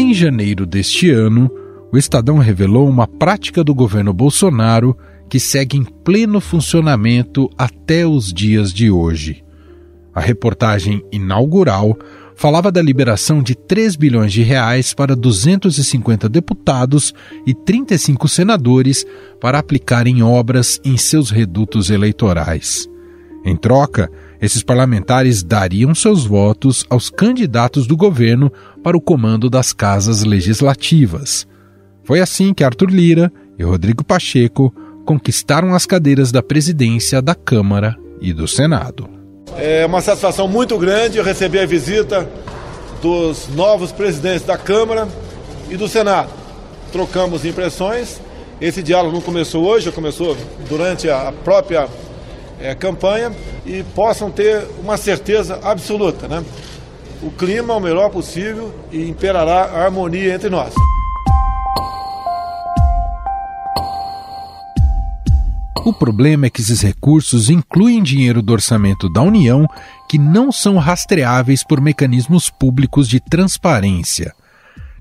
Em janeiro deste ano, o Estadão revelou uma prática do governo Bolsonaro que segue em pleno funcionamento até os dias de hoje. A reportagem inaugural falava da liberação de 3 bilhões de reais para 250 deputados e 35 senadores para aplicar em obras em seus redutos eleitorais. Em troca, esses parlamentares dariam seus votos aos candidatos do governo para o comando das casas legislativas. Foi assim que Arthur Lira e Rodrigo Pacheco conquistaram as cadeiras da presidência da Câmara e do Senado. É uma satisfação muito grande receber a visita dos novos presidentes da Câmara e do Senado. Trocamos impressões. Esse diálogo não começou hoje, começou durante a própria é, campanha e possam ter uma certeza absoluta, né? O clima é o melhor possível e imperará a harmonia entre nós. O problema é que esses recursos incluem dinheiro do orçamento da União que não são rastreáveis por mecanismos públicos de transparência.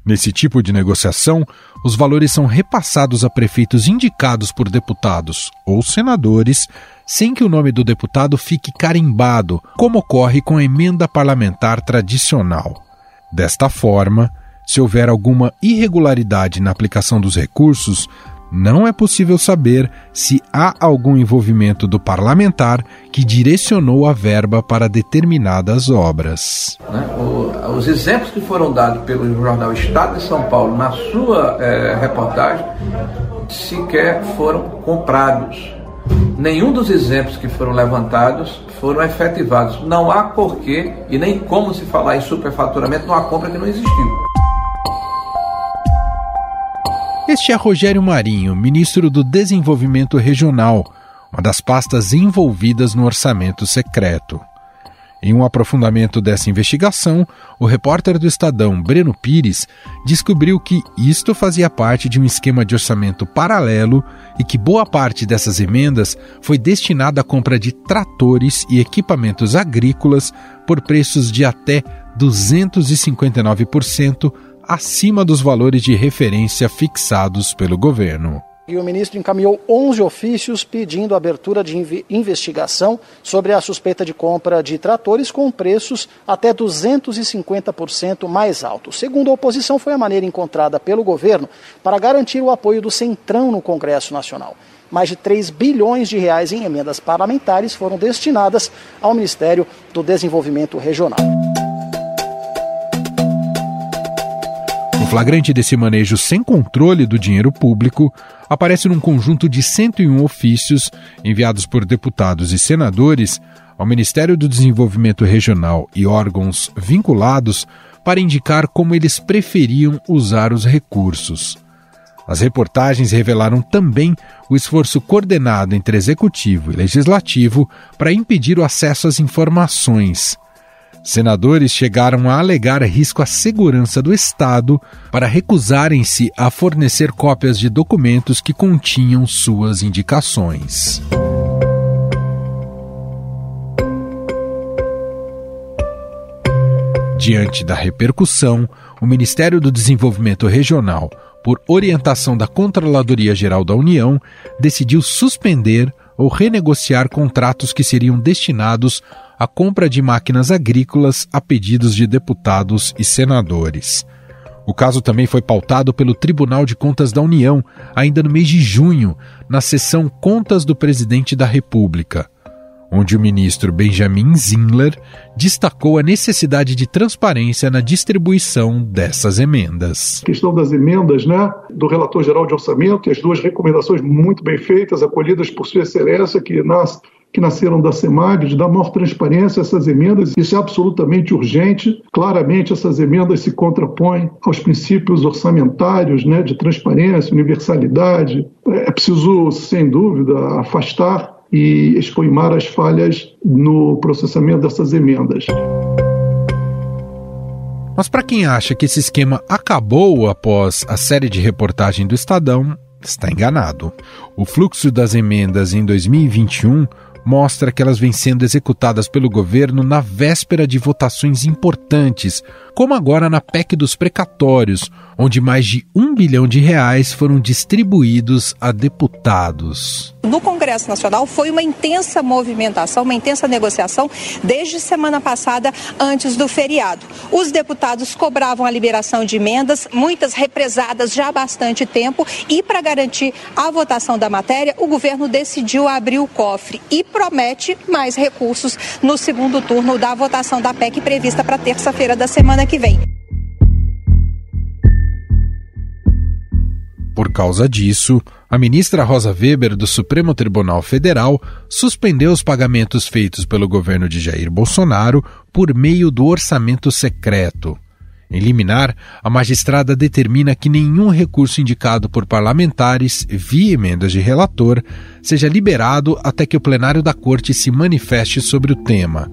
Nesse tipo de negociação, os valores são repassados a prefeitos indicados por deputados ou senadores, sem que o nome do deputado fique carimbado, como ocorre com a emenda parlamentar tradicional. Desta forma, se houver alguma irregularidade na aplicação dos recursos, não é possível saber se há algum envolvimento do parlamentar que direcionou a verba para determinadas obras. Né? os exemplos que foram dados pelo jornal Estado de São Paulo na sua é, reportagem sequer foram comprados. Nenhum dos exemplos que foram levantados foram efetivados. Não há porquê e nem como se falar em superfaturamento numa compra que não existiu. Este é Rogério Marinho, ministro do Desenvolvimento Regional, uma das pastas envolvidas no orçamento secreto. Em um aprofundamento dessa investigação, o repórter do Estadão, Breno Pires, descobriu que isto fazia parte de um esquema de orçamento paralelo e que boa parte dessas emendas foi destinada à compra de tratores e equipamentos agrícolas por preços de até 259% acima dos valores de referência fixados pelo governo. E o ministro encaminhou 11 ofícios pedindo abertura de investigação sobre a suspeita de compra de tratores com preços até 250% mais altos. Segundo a oposição, foi a maneira encontrada pelo governo para garantir o apoio do Centrão no Congresso Nacional. Mais de 3 bilhões de reais em emendas parlamentares foram destinadas ao Ministério do Desenvolvimento Regional. Flagrante desse manejo sem controle do dinheiro público aparece num conjunto de 101 ofícios enviados por deputados e senadores ao Ministério do Desenvolvimento Regional e órgãos vinculados para indicar como eles preferiam usar os recursos. As reportagens revelaram também o esforço coordenado entre executivo e legislativo para impedir o acesso às informações Senadores chegaram a alegar risco à segurança do Estado para recusarem-se a fornecer cópias de documentos que continham suas indicações. Diante da repercussão, o Ministério do Desenvolvimento Regional, por orientação da Controladoria Geral da União, decidiu suspender ou renegociar contratos que seriam destinados a compra de máquinas agrícolas a pedidos de deputados e senadores. O caso também foi pautado pelo Tribunal de Contas da União, ainda no mês de junho, na sessão Contas do Presidente da República, onde o ministro Benjamin Zindler destacou a necessidade de transparência na distribuição dessas emendas. A questão das emendas, né, do relator geral de orçamento e as duas recomendações muito bem feitas, acolhidas por Sua Excelência, que nas que nasceram da SEMAG, de dar maior transparência a essas emendas. Isso é absolutamente urgente. Claramente, essas emendas se contrapõem aos princípios orçamentários né, de transparência, universalidade. É preciso, sem dúvida, afastar e expoimar as falhas no processamento dessas emendas. Mas para quem acha que esse esquema acabou após a série de reportagem do Estadão, está enganado. O fluxo das emendas em 2021 mostra que elas vêm sendo executadas pelo governo na véspera de votações importantes, como agora na PEC dos precatórios, onde mais de um bilhão de reais foram distribuídos a deputados. No Congresso Nacional foi uma intensa movimentação, uma intensa negociação desde semana passada, antes do feriado. Os deputados cobravam a liberação de emendas, muitas represadas já há bastante tempo, e para garantir a votação da matéria, o governo decidiu abrir o cofre e promete mais recursos no segundo turno da votação da PEC prevista para terça-feira da semana que vem. Por causa disso, a ministra Rosa Weber do Supremo Tribunal Federal suspendeu os pagamentos feitos pelo governo de Jair Bolsonaro por meio do orçamento secreto. Em liminar, a magistrada determina que nenhum recurso indicado por parlamentares, via emendas de relator, seja liberado até que o plenário da Corte se manifeste sobre o tema.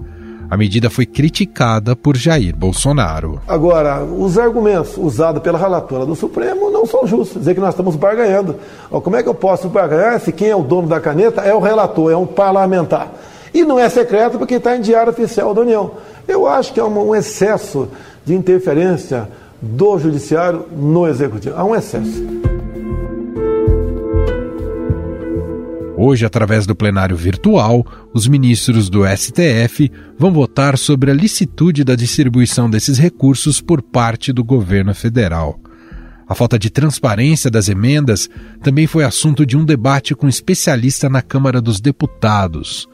A medida foi criticada por Jair Bolsonaro. Agora, os argumentos usados pela relatora do Supremo não são justos. Dizer que nós estamos barganhando. Como é que eu posso barganhar se quem é o dono da caneta é o relator, é um parlamentar? E não é secreto porque está em diário oficial da União. Eu acho que é um excesso de interferência do judiciário no executivo. Há um excesso. Hoje, através do plenário virtual, os ministros do STF vão votar sobre a licitude da distribuição desses recursos por parte do governo federal. A falta de transparência das emendas também foi assunto de um debate com um especialista na Câmara dos Deputados.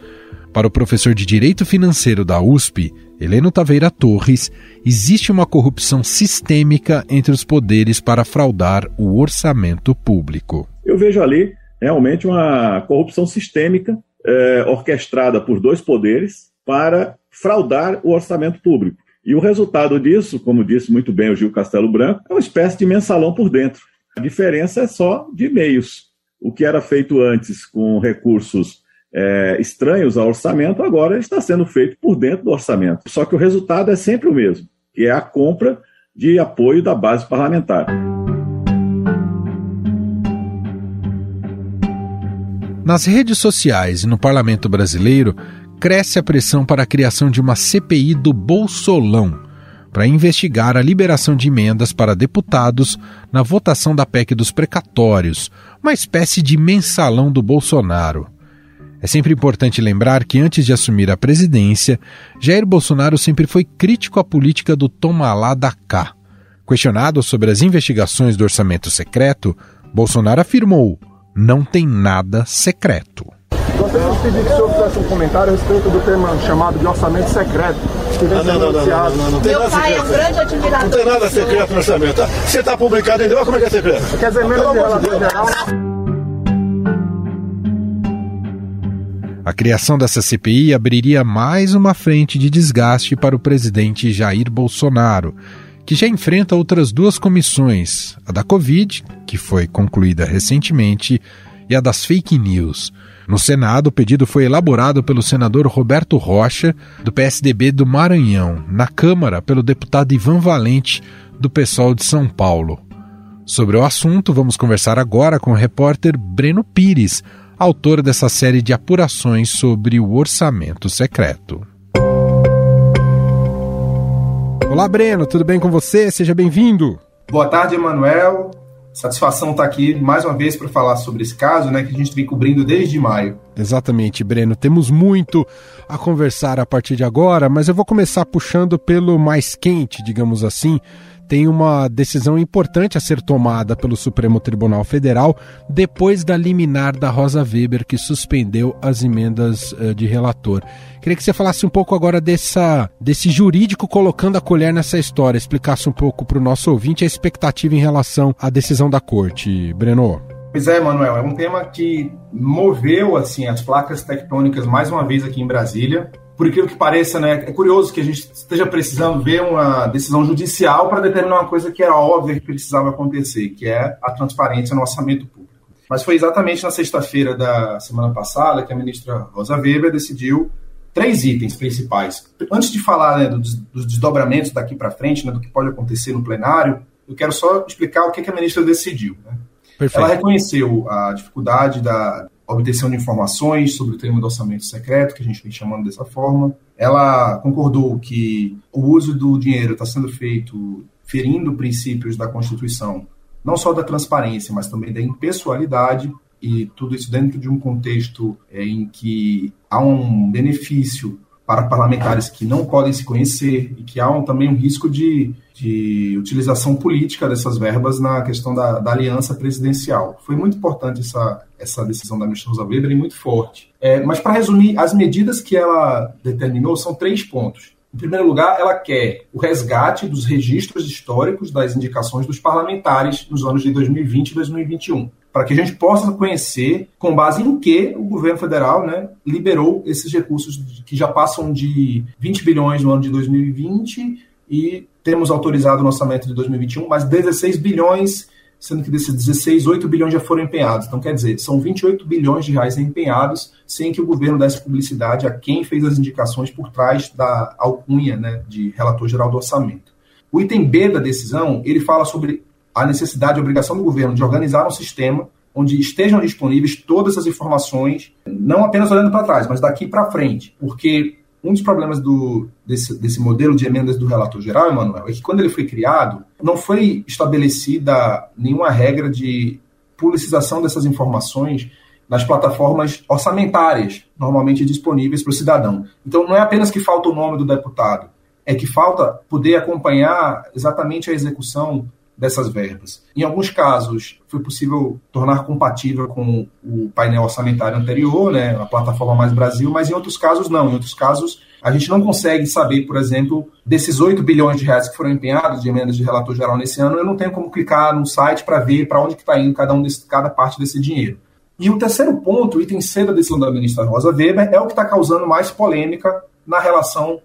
Para o professor de Direito Financeiro da USP, Heleno Taveira Torres, existe uma corrupção sistêmica entre os poderes para fraudar o orçamento público. Eu vejo ali realmente uma corrupção sistêmica é, orquestrada por dois poderes para fraudar o orçamento público. E o resultado disso, como disse muito bem o Gil Castelo Branco, é uma espécie de mensalão por dentro. A diferença é só de meios. O que era feito antes com recursos é, estranhos ao orçamento, agora está sendo feito por dentro do orçamento. Só que o resultado é sempre o mesmo, que é a compra de apoio da base parlamentar. Nas redes sociais e no parlamento brasileiro, cresce a pressão para a criação de uma CPI do Bolsolão, para investigar a liberação de emendas para deputados na votação da PEC dos precatórios, uma espécie de mensalão do Bolsonaro. É sempre importante lembrar que antes de assumir a presidência, Jair Bolsonaro sempre foi crítico à política do toma lá da cá. Questionado sobre as investigações do orçamento secreto, Bolsonaro afirmou: não tem nada secreto. Gostaria de pedir que o senhor fizesse um comentário a respeito do tema chamado de orçamento secreto. Que vem ah, não, não, não, não, não, não, tem Meu nada pai secreto. é um grande admirador. Não tem nada secreto no orçamento. Tá? Se está publicado ainda, como é que é secreto? Quer dizer, menos de relator geral. A criação dessa CPI abriria mais uma frente de desgaste para o presidente Jair Bolsonaro, que já enfrenta outras duas comissões, a da Covid, que foi concluída recentemente, e a das fake news. No Senado, o pedido foi elaborado pelo senador Roberto Rocha, do PSDB do Maranhão, na Câmara, pelo deputado Ivan Valente, do PSOL de São Paulo. Sobre o assunto, vamos conversar agora com o repórter Breno Pires, autor dessa série de apurações sobre o orçamento secreto. Olá, Breno, tudo bem com você? Seja bem-vindo. Boa tarde, Emanuel. Satisfação estar aqui mais uma vez para falar sobre esse caso, né, que a gente vem cobrindo desde maio. Exatamente, Breno. Temos muito a conversar a partir de agora, mas eu vou começar puxando pelo mais quente, digamos assim, tem uma decisão importante a ser tomada pelo Supremo Tribunal Federal depois da liminar da Rosa Weber, que suspendeu as emendas uh, de relator. Queria que você falasse um pouco agora dessa, desse jurídico colocando a colher nessa história, explicasse um pouco para o nosso ouvinte a expectativa em relação à decisão da corte. Breno. Pois é, Manuel, é um tema que moveu assim as placas tectônicas mais uma vez aqui em Brasília por aquilo que pareça, né, é curioso que a gente esteja precisando ver uma decisão judicial para determinar uma coisa que era óbvia que precisava acontecer, que é a transparência no orçamento público. Mas foi exatamente na sexta-feira da semana passada que a ministra Rosa Weber decidiu três itens principais. Antes de falar né, dos, dos, desdobramentos daqui para frente, né, do que pode acontecer no plenário, eu quero só explicar o que, que a ministra decidiu. Né? Ela reconheceu a dificuldade da obtenção de informações sobre o tema do orçamento secreto, que a gente vem chamando dessa forma. Ela concordou que o uso do dinheiro está sendo feito ferindo princípios da Constituição, não só da transparência, mas também da impessoalidade, e tudo isso dentro de um contexto é, em que há um benefício para parlamentares que não podem se conhecer e que há um, também um risco de, de utilização política dessas verbas na questão da, da, aliança presidencial. Foi muito importante essa, essa decisão da ministra Rosa Weber e muito forte. É, mas, para resumir, as medidas que ela determinou são três pontos. Em primeiro lugar, ela quer o resgate dos registros históricos das indicações dos parlamentares nos anos de 2020 e 2021 para que a gente possa conhecer com base em que o governo federal né, liberou esses recursos que já passam de 20 bilhões no ano de 2020 e temos autorizado no orçamento de 2021 mais 16 bilhões, sendo que desses 16, 8 bilhões já foram empenhados. Então, quer dizer, são 28 bilhões de reais empenhados sem que o governo desse publicidade a quem fez as indicações por trás da alcunha né, de relator geral do orçamento. O item B da decisão, ele fala sobre a necessidade e obrigação do governo de organizar um sistema onde estejam disponíveis todas as informações, não apenas olhando para trás, mas daqui para frente, porque um dos problemas do, desse, desse modelo de emendas do relator geral, Emanuel, é que quando ele foi criado, não foi estabelecida nenhuma regra de publicização dessas informações nas plataformas orçamentárias, normalmente disponíveis para o cidadão. Então, não é apenas que falta o nome do deputado, é que falta poder acompanhar exatamente a execução dessas verbas. Em alguns casos, foi possível tornar compatível com o painel orçamentário anterior, né, a plataforma Mais Brasil, mas em outros casos não. Em outros casos, a gente não consegue saber, por exemplo, desses 8 bilhões de reais que foram empenhados de emendas de relator geral nesse ano, eu não tenho como clicar no site para ver para onde está indo cada, um desse, cada parte desse dinheiro. E o terceiro ponto, o item C da decisão da ministra Rosa Weber, é o que está causando mais polêmica na relação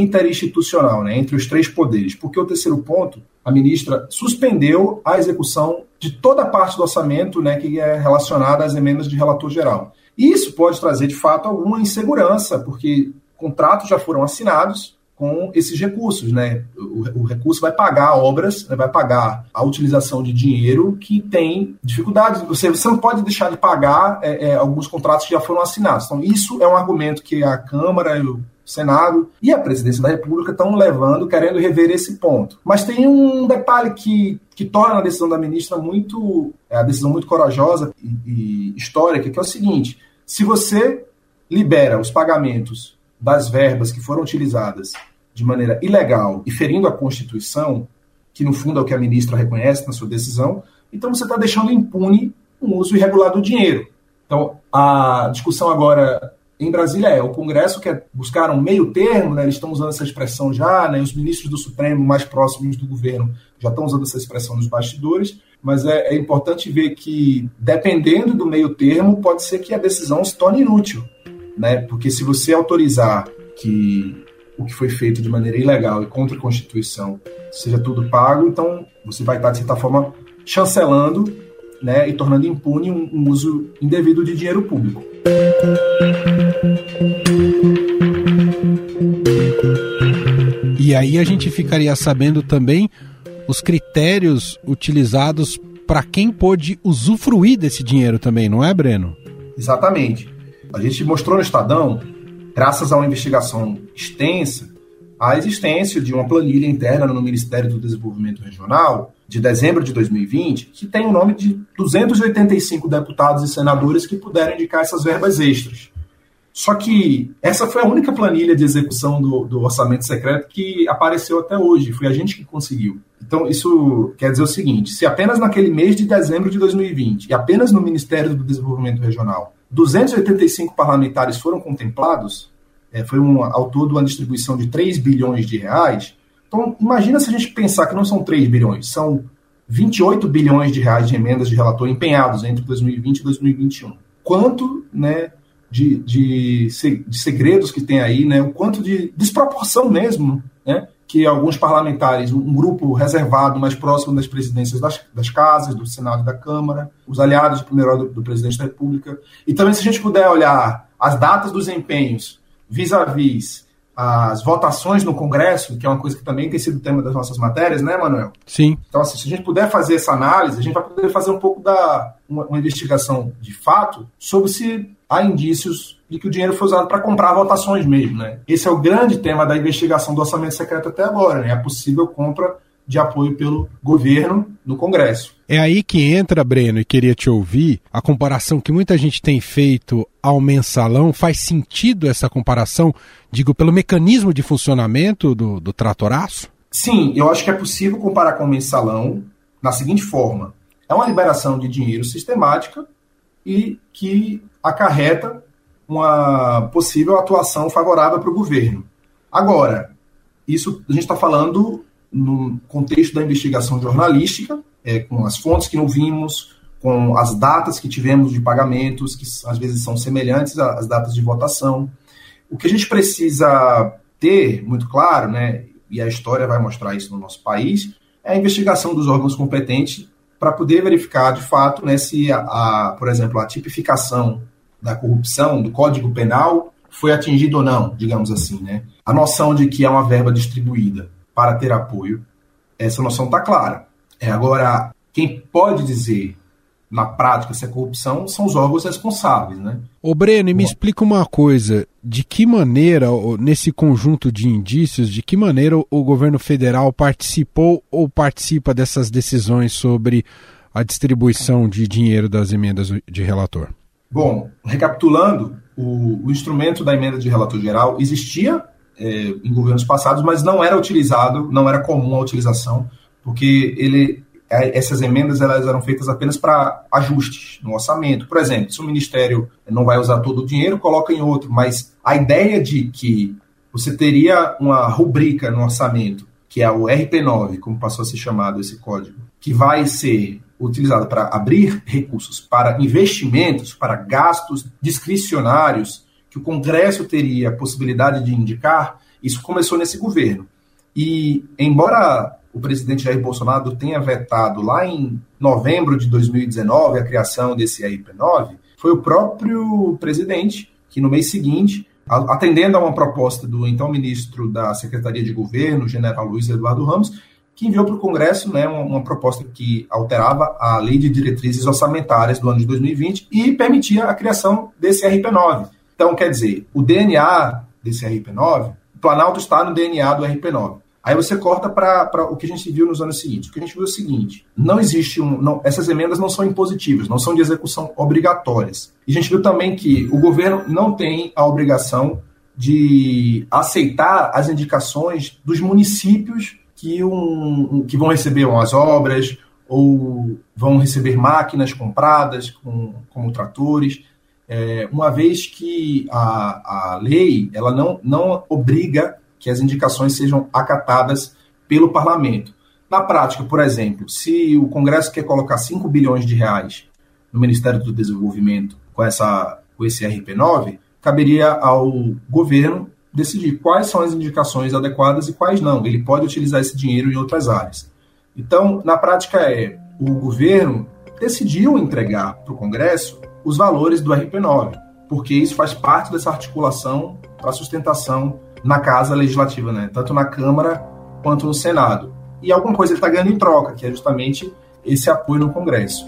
interinstitucional, né, entre os três poderes. Porque o terceiro ponto, a ministra suspendeu a execução de toda a parte do orçamento né, que é relacionada às emendas de relator geral. E isso pode trazer, de fato, alguma insegurança, porque contratos já foram assinados com esses recursos, né? O, o recurso vai pagar obras, né, vai pagar a utilização de dinheiro que tem dificuldades. Você, você não pode deixar de pagar é, é, alguns contratos que já foram assinados. Então, isso é um argumento que a Câmara e o Senado e a presidência da República estão levando, querendo rever esse ponto. Mas tem um detalhe que, que torna a decisão da ministra muito, é a decisão muito corajosa e, e histórica, que é o seguinte: se você libera os pagamentos das verbas que foram utilizadas de maneira ilegal e ferindo a Constituição, que no fundo é o que a ministra reconhece na sua decisão, então você está deixando impune um uso irregular do dinheiro. Então, a discussão agora em Brasília é o Congresso quer buscar um meio termo, né, eles estão usando essa expressão já, né, os ministros do Supremo mais próximos do governo já estão usando essa expressão nos bastidores, mas é, é importante ver que, dependendo do meio termo, pode ser que a decisão se torne inútil, né, porque se você autorizar que o que foi feito de maneira ilegal e contra a Constituição seja tudo pago, então você vai estar, de certa forma, chancelando né, e tornando impune um, um uso indevido de dinheiro público. E aí a gente ficaria sabendo também os critérios utilizados para quem pôde usufruir desse dinheiro também, não é, Breno? Exatamente. A gente mostrou no Estadão, graças a uma investigação extensa, a existência de uma planilha interna no Ministério do Desenvolvimento Regional, de dezembro de 2020, que tem o nome de 285 deputados e senadores que puderam indicar essas verbas extras. Só que essa foi a única planilha de execução do, do, orçamento secreto que apareceu até hoje. Foi a gente que conseguiu. Então, isso quer dizer o seguinte: se apenas naquele mês de dezembro de 2020 e apenas no Ministério do Desenvolvimento Regional 285 parlamentares foram contemplados, é, foi um, ao todo uma distribuição de 3 bilhões de reais. Então, imagina se a gente pensar que não são 3 bilhões, são 28 bilhões de reais de emendas de relator empenhados entre 2020 e 2021. Quanto né, de, de, de segredos que tem aí, né, o quanto de desproporção mesmo né, que alguns parlamentares, um grupo reservado mais próximo das presidências das, das casas, do Senado e da Câmara, os aliados de primeiro do, do presidente da República. E também, se a gente puder olhar as datas dos empenhos vis-à-vis as votações no Congresso, que é uma coisa que também tem sido tema das nossas matérias, né, Manuel? Sim. Então, assim, se a gente puder fazer essa análise, a gente vai poder fazer um pouco da, uma, uma investigação de fato sobre se há indícios de que o dinheiro foi usado para comprar votações mesmo. Né? Esse é o grande tema da investigação do orçamento secreto até agora, né? a possível compra de apoio pelo governo no Congresso. É aí que entra, Breno, e queria te ouvir, a comparação que muita gente tem feito ao mensalão. Faz sentido essa comparação, digo, pelo mecanismo de funcionamento do, do tratoraço? Sim, eu acho que é possível comparar com o mensalão na seguinte forma: é uma liberação de dinheiro sistemática e que acarreta uma possível atuação favorável para o governo. Agora, isso a gente está falando no contexto da investigação jornalística, é, com as fontes que não vimos, com as datas que tivemos de pagamentos, que às vezes são semelhantes às datas de votação. O que a gente precisa ter muito claro, né, e a história vai mostrar isso no nosso país, é a investigação dos órgãos competentes para poder verificar de fato né, se, a, a, por exemplo, a tipificação da corrupção do Código Penal foi atingida ou não, digamos assim. Né? A noção de que é uma verba distribuída para ter apoio, essa noção está clara. É, agora, quem pode dizer na prática se é corrupção são os órgãos responsáveis, né? Ô Breno, me explica uma coisa, de que maneira, nesse conjunto de indícios, de que maneira o governo federal participou ou participa dessas decisões sobre a distribuição de dinheiro das emendas de relator? Bom, recapitulando, o, o instrumento da emenda de relator geral existia é, em governos passados, mas não era utilizado, não era comum a utilização, porque ele, é, essas emendas elas eram feitas apenas para ajustes no orçamento. Por exemplo, se o ministério não vai usar todo o dinheiro, coloca em outro, mas a ideia de que você teria uma rubrica no orçamento, que é o RP9, como passou a ser chamado esse código, que vai ser utilizado para abrir recursos para investimentos, para gastos discricionários que o Congresso teria a possibilidade de indicar, isso começou nesse governo. E, embora o presidente Jair Bolsonaro tenha vetado lá em novembro de 2019 a criação desse RP9, foi o próprio presidente que, no mês seguinte, atendendo a uma proposta do então ministro da Secretaria de Governo, general Luiz Eduardo Ramos, que enviou para o Congresso né, uma, uma, proposta que alterava a Lei de Diretrizes Orçamentárias do ano de 2020 e permitia a criação desse RP9. Então, quer dizer, o DNA desse RP9, o Planalto está no DNA do RP9. Aí você corta para o que a gente viu nos anos seguintes. O que a gente viu é o seguinte: não existe um. Não, essas emendas não são impositivas, não são de execução obrigatórias. E a gente viu também que o governo não tem a obrigação de aceitar as indicações dos municípios que, um, que vão receber umas obras ou vão receber máquinas compradas com, como tratores é, uma vez que a, a lei ela não, não obriga que as indicações sejam acatadas pelo parlamento. Na prática, por exemplo, se o Congresso quer colocar 5 bilhões de reais no Ministério do Desenvolvimento com, essa, com esse RP9, caberia ao governo decidir quais são as indicações adequadas e quais não. Ele pode utilizar esse dinheiro em outras áreas. Então, na prática, é o governo decidiu entregar para o Congresso os valores do RP9, porque isso faz parte dessa articulação para sustentação na Casa Legislativa, né? tanto na Câmara quanto no Senado. E alguma coisa ele está ganhando em troca, que é justamente esse apoio no Congresso.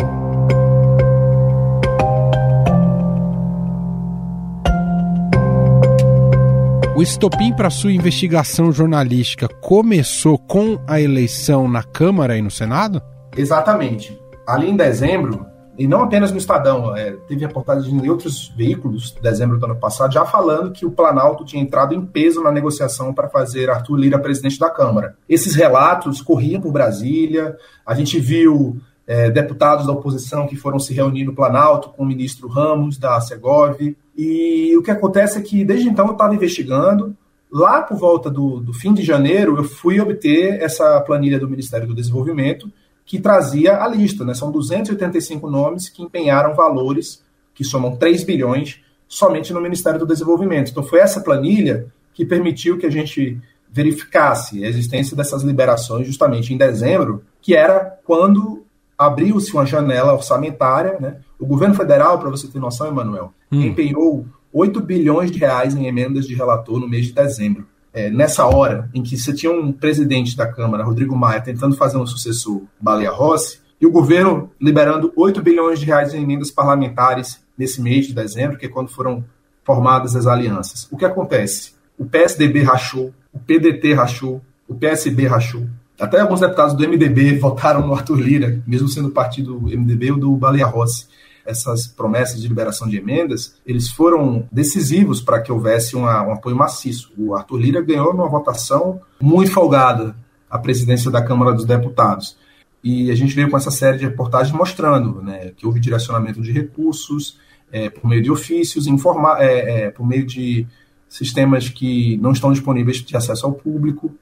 O estopim para sua investigação jornalística começou com a eleição na Câmara e no Senado? Exatamente. Ali em dezembro, e não apenas no Estadão, é, teve reportagem em outros veículos, dezembro do ano passado, já falando que o Planalto tinha entrado em peso na negociação para fazer Arthur Lira presidente da Câmara. Esses relatos corriam por Brasília, a gente viu é, deputados da oposição que foram se reunir no Planalto com o ministro Ramos, da Segov, e o que acontece é que desde então eu estava investigando, lá por volta do, do fim de janeiro eu fui obter essa planilha do Ministério do Desenvolvimento, que trazia a lista. Né? São 285 nomes que empenharam valores que somam 3 bilhões somente no Ministério do Desenvolvimento. Então foi essa planilha que permitiu que a gente verificasse a existência dessas liberações justamente em dezembro, que era quando abriu-se uma janela orçamentária. Né? O governo federal, para você ter noção, Emanuel, hum. empenhou 8 bilhões de reais em emendas de relator no mês de dezembro é, nessa hora em que você tinha um presidente da Câmara, Rodrigo Maia, tentando fazer um sucessor, Baleia Rossi, e o governo liberando 8 bilhões de reais em emendas parlamentares nesse mês de dezembro, que é quando foram formadas as alianças. O que acontece? O PSDB rachou, o PDT rachou, o PSB rachou. Até alguns deputados do MDB votaram no Arthur Lira, mesmo sendo partido do MDB ou do Baleia Rossi. Essas promessas de liberação de emendas, eles foram decisivos para que houvesse uma, um apoio maciço. O Arthur Lira ganhou numa votação muito folgada a presidência da Câmara dos Deputados. E a gente veio com essa série de reportagens mostrando né, que houve direcionamento de recursos é, por meio de ofícios, informa é, é, por meio de sistemas que não estão disponíveis de acesso ao público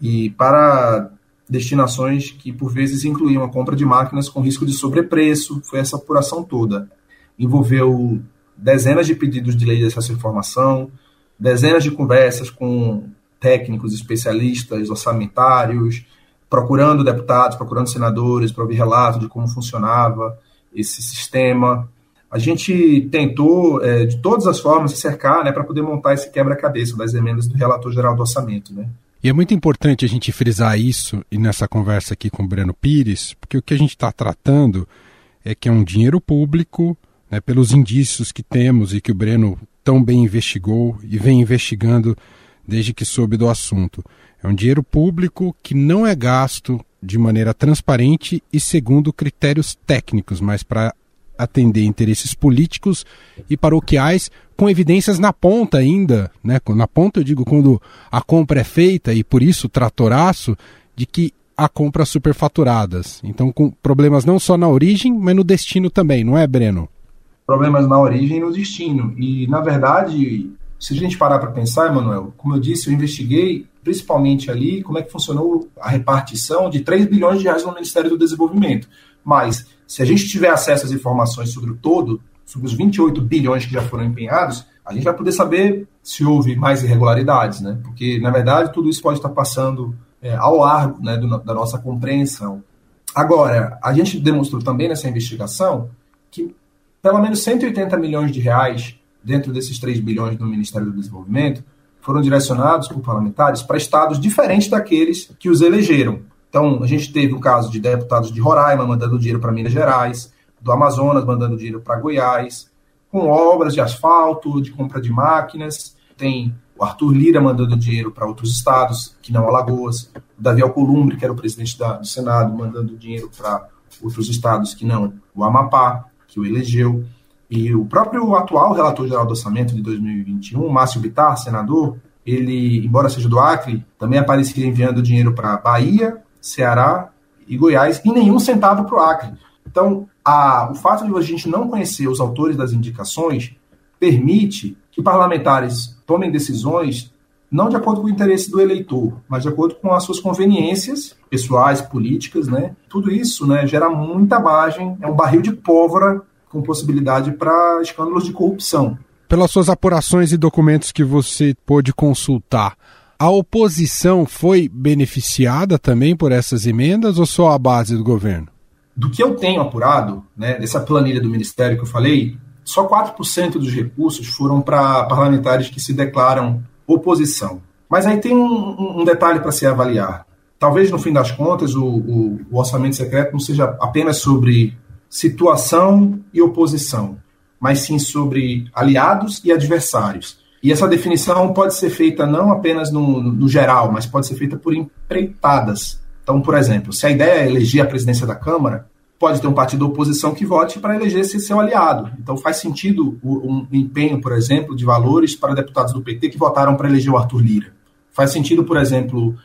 e para destinações que por vezes incluíam a compra de máquinas com risco de sobrepreço. Foi essa apuração toda. Envolveu dezenas de pedidos de lei de acesso à informação, dezenas de conversas com técnicos, especialistas, orçamentários, procurando deputados, procurando senadores para ouvir relatos de como funcionava esse sistema. A gente tentou, é, de todas as formas, se cercar né, para poder montar esse quebra-cabeça das emendas do relator geral do orçamento. Né? E é muito importante a gente frisar isso e nessa conversa aqui com o Breno Pires, porque o que a gente está tratando é que é um dinheiro público, né, pelos indícios que temos e que o Breno tão bem investigou e vem investigando desde que soube do assunto. É um dinheiro público que não é gasto de maneira transparente e segundo critérios técnicos, mas para atender interesses políticos e paroquiais com evidências na ponta ainda, né? Na ponta eu digo quando a compra é feita e por isso tratoraço de que há compras superfaturadas. Então com problemas não só na origem, mas no destino também, não é, Breno? Problemas na origem e no destino. E na verdade, se a gente parar para pensar, Emanuel, como eu disse, eu investiguei principalmente ali como é que funcionou a repartição de 3 bilhões de reais no Ministério do Desenvolvimento. Mas, se a gente tiver acesso às informações sobre o todo, sobre os 28 bilhões que já foram empenhados, a gente vai poder saber se houve mais irregularidades, né? Porque, na verdade, tudo isso pode estar passando é, ao largo né, do, da nossa compreensão. Agora, a gente demonstrou também nessa investigação que pelo menos 180 milhões de reais dentro desses 3 bilhões do Ministério do Desenvolvimento, foram direcionados por parlamentares para estados diferentes daqueles que os elegeram. Então, a gente teve o caso de deputados de Roraima mandando dinheiro para Minas Gerais, do Amazonas mandando dinheiro para Goiás, com obras de asfalto, de compra de máquinas. Tem o Arthur Lira mandando dinheiro para outros estados, que não Alagoas. O Davi Alcolumbre, que era o presidente da, do Senado, mandando dinheiro para outros estados que não o Amapá, que o elegeu. E o próprio atual relator geral do orçamento de 2021, Márcio Bittar, senador, ele, embora seja do Acre, também aparecia enviando dinheiro para Bahia, Ceará e Goiás e nenhum centavo para o Acre. Então, a, o fato de a gente não conhecer os autores das indicações permite que parlamentares tomem decisões não de acordo com o interesse do eleitor, mas de acordo com as suas conveniências pessoais, políticas, né? Tudo isso, né, gera muita margem, é um barril de pólvora com possibilidade para escândalos de corrupção. Pelas suas apurações e documentos que você pôde consultar, a oposição foi beneficiada também por essas emendas ou só a base do governo? Do que eu tenho apurado, né, dessa planilha do Ministério que eu falei, só 4% dos recursos foram para parlamentares que se declaram oposição. Mas aí tem um, um detalhe para se avaliar. Talvez, no fim das contas, o, o, o orçamento secreto não seja apenas sobre situação e oposição, mas sim sobre aliados e adversários. E essa definição pode ser feita não apenas no, no, geral, mas pode ser feita por empreitadas. Então, por exemplo, se a ideia é eleger a presidência da Câmara, pode ter um partido da oposição que vote para eleger esse seu aliado. Então, faz sentido um empenho, por exemplo, de valores para deputados do PT que votaram para eleger o Arthur Lira. Faz sentido, por exemplo,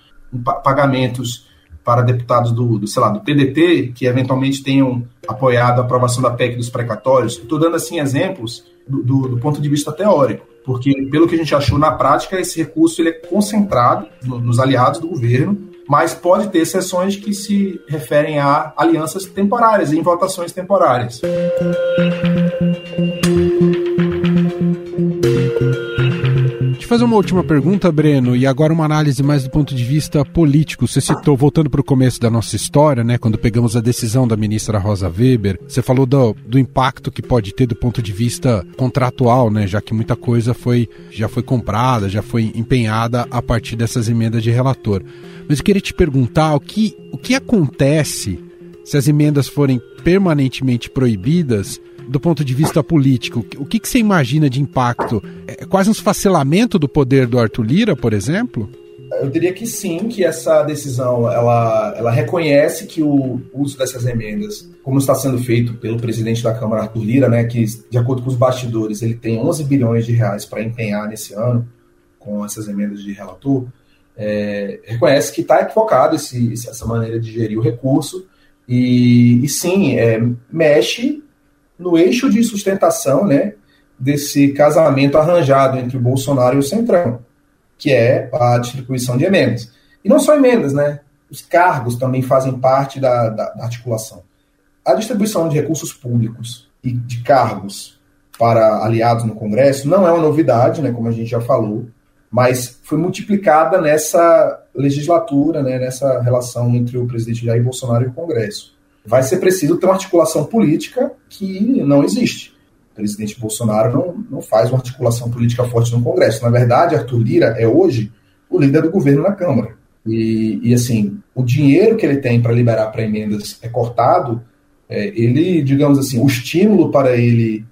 pagamentos para deputados do, do, sei lá, do PDT, que eventualmente tenham apoiado a aprovação da PEC dos precatórios. Estou dando, assim, exemplos do, do, do, ponto de vista teórico, porque, pelo que a gente achou na prática, esse recurso ele é concentrado no, nos aliados do governo, mas pode ter exceções que se referem a alianças temporárias, em votações temporárias. Fazer uma última pergunta, Breno, e agora uma análise mais do ponto de vista político. Você citou, voltando para o começo da nossa história, né, quando pegamos a decisão da ministra Rosa Weber, você falou do, do impacto que pode ter do ponto de vista contratual, né, já que muita coisa foi, já foi comprada, já foi empenhada a partir dessas emendas de relator. Mas eu queria te perguntar o que, o que acontece se as emendas forem permanentemente proibidas, do ponto de vista político, o que, que você imagina de impacto? É quase um esfacelamento do poder do Arthur Lira, por exemplo? Eu diria que sim, que essa decisão ela, ela reconhece que o uso dessas emendas, como está sendo feito pelo presidente da Câmara, Arthur Lira, né, que de acordo com os bastidores ele tem 11 bilhões de reais para empenhar nesse ano com essas emendas de relator, é, reconhece que está equivocado esse, essa maneira de gerir o recurso e, e sim, é, mexe no eixo de sustentação né, desse casamento arranjado entre o Bolsonaro e o Centrão que é a distribuição de emendas. E não só emendas, né? Os cargos também fazem parte da, da, da articulação. A distribuição de recursos públicos e de cargos para aliados no Congresso não é uma novidade, né, como a gente já falou, mas foi multiplicada nessa legislatura, né, nessa relação entre o presidente Jair Bolsonaro e o Congresso. Vai ser preciso ter uma articulação política que não existe presidente Bolsonaro não, não faz uma articulação política forte no Congresso. Na verdade, Arthur Lira é hoje o líder do governo na Câmara. E, e assim, o dinheiro que ele tem para liberar para emendas é cortado, é, ele, digamos assim, o estímulo para ele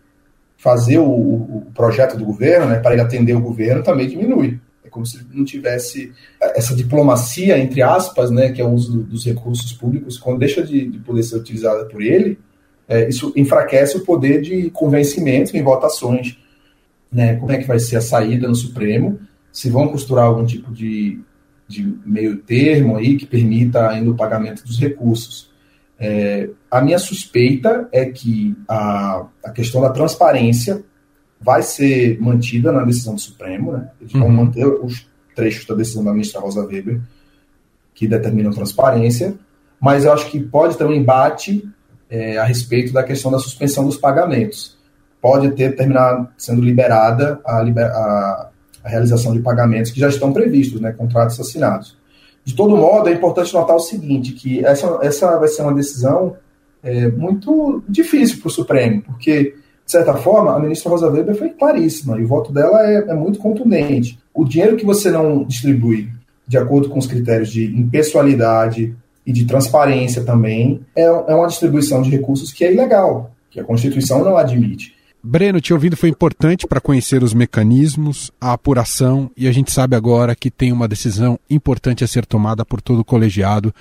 fazer o, o, projeto do governo, né, para ele atender o governo, também diminui. Como se não tivesse essa diplomacia, entre aspas, né, que é o uso dos recursos públicos, quando deixa de, de poder ser utilizada por ele, é, isso enfraquece o poder de convencimento em votações. Né? Como é que vai ser a saída no Supremo? Se vão costurar algum tipo de, de meio termo aí que permita ainda o pagamento dos recursos. É, a minha suspeita é que a, a questão da transparência vai ser mantida na decisão do Supremo, né? Eles vão uhum. manter os trechos da decisão da ministra Rosa Weber que determinam transparência, mas eu acho que pode ter um embate é, a respeito da questão da suspensão dos pagamentos. Pode ter terminado sendo liberada a, a, a realização de pagamentos que já estão previstos, né, contratos assinados. De todo modo, é importante notar o seguinte, que essa, essa vai ser uma decisão é, muito difícil para o Supremo, porque, de certa forma, a ministra Rosa Weber foi claríssima, e o voto dela é, é muito contundente. O dinheiro que você não distribui de acordo com os critérios de impessoalidade, e de transparência também, é, é uma distribuição de recursos que é ilegal, que a Constituição não admite. Breno, te ouvindo foi importante para conhecer os mecanismos, a apuração, e a gente sabe agora que tem uma decisão importante a ser tomada por todo o colegiado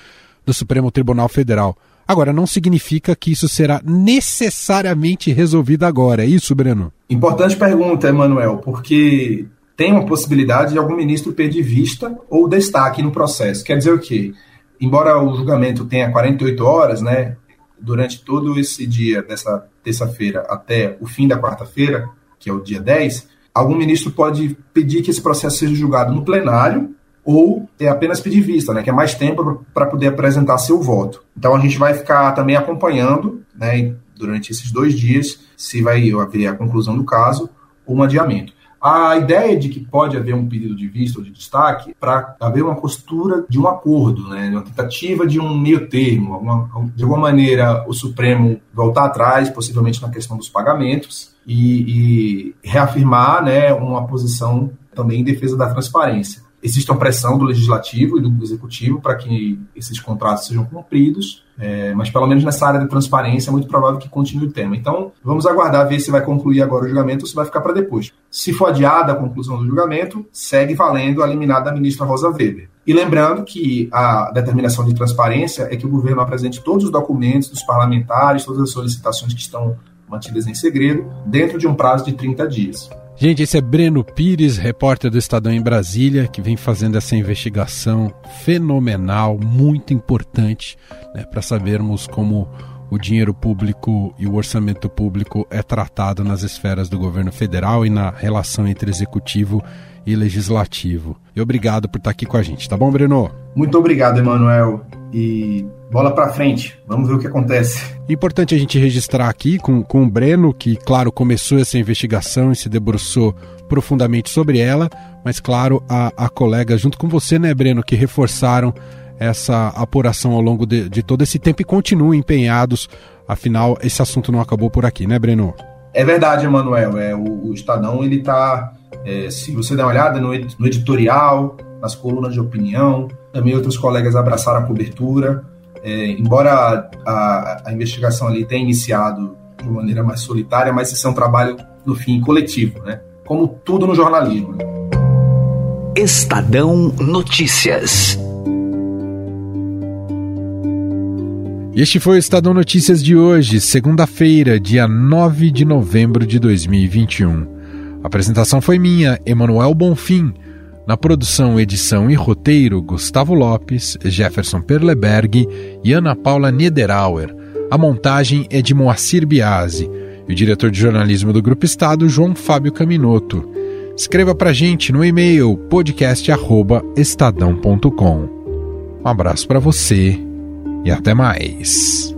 do Supremo Tribunal Federal. Agora, não significa que isso será necessariamente resolvido agora, é isso, Breno? Importante pergunta, Emanuel, porque tem uma possibilidade de algum ministro perder vista ou destaque no processo. Quer dizer o quê? embora o julgamento tenha 48 horas, né, durante todo esse dia, dessa terça-feira até o fim da quarta-feira, que é o dia 10, algum ministro pode pedir que esse processo seja julgado no plenário ou é apenas pedir vista, né, que é mais tempo para poder apresentar seu voto. Então a gente vai ficar também acompanhando, né, durante esses dois dias, se vai haver a conclusão do caso ou um adiamento. A ideia de que pode haver um pedido de vista ou de destaque para haver uma postura de um acordo, né, uma tentativa de um meio termo, de alguma maneira o Supremo voltar atrás, possivelmente na questão dos pagamentos, e, e reafirmar né, uma posição também em defesa da transparência existe uma pressão do legislativo e do executivo para que esses contratos sejam cumpridos, é, mas pelo menos nessa área de transparência é muito provável que continue o tema. Então, vamos aguardar ver se vai concluir agora o julgamento ou se vai ficar para depois. Se for adiada a conclusão do julgamento, segue valendo a liminar da ministra Rosa Weber. E lembrando que a determinação de transparência é que o governo apresente todos os documentos dos parlamentares, todas as solicitações que estão mantidas em segredo, dentro de um prazo de 30 dias. Gente, esse é Breno Pires, repórter do Estadão em Brasília, que vem fazendo essa investigação fenomenal, muito importante, né, para sabermos como o dinheiro público e o orçamento público é tratado nas esferas do governo federal e na relação entre executivo e legislativo. E obrigado por estar aqui com a gente, tá bom, Breno? Muito obrigado, Emanuel. E bola para frente, vamos ver o que acontece. Importante a gente registrar aqui com, com o Breno, que, claro, começou essa investigação e se debruçou profundamente sobre ela, mas, claro, a, a colega, junto com você, né, Breno, que reforçaram essa apuração ao longo de, de todo esse tempo e continuam empenhados, afinal, esse assunto não acabou por aqui, né, Breno? É verdade, Emanuel. É, o, o Estadão, ele está, é, se você der uma olhada no, no editorial, nas colunas de opinião, também outros colegas abraçaram a cobertura. É, embora a, a, a, investigação ali tenha iniciado de maneira mais solitária, mas isso é um trabalho, no fim, coletivo, né? Como tudo no jornalismo. Né? Estadão Notícias. Este foi o Estadão Notícias de hoje, segunda-feira, dia 9 de novembro de 2021. A apresentação foi minha, Emanuel Bonfim. Na produção, edição e roteiro, Gustavo Lopes, Jefferson Perleberg e Ana Paula Niederauer. A montagem é de Moacir Biasi e o diretor de jornalismo do Grupo Estado, João Fábio Caminoto. Escreva para gente no e-mail podcast@estadão.com. Um abraço para você e até mais.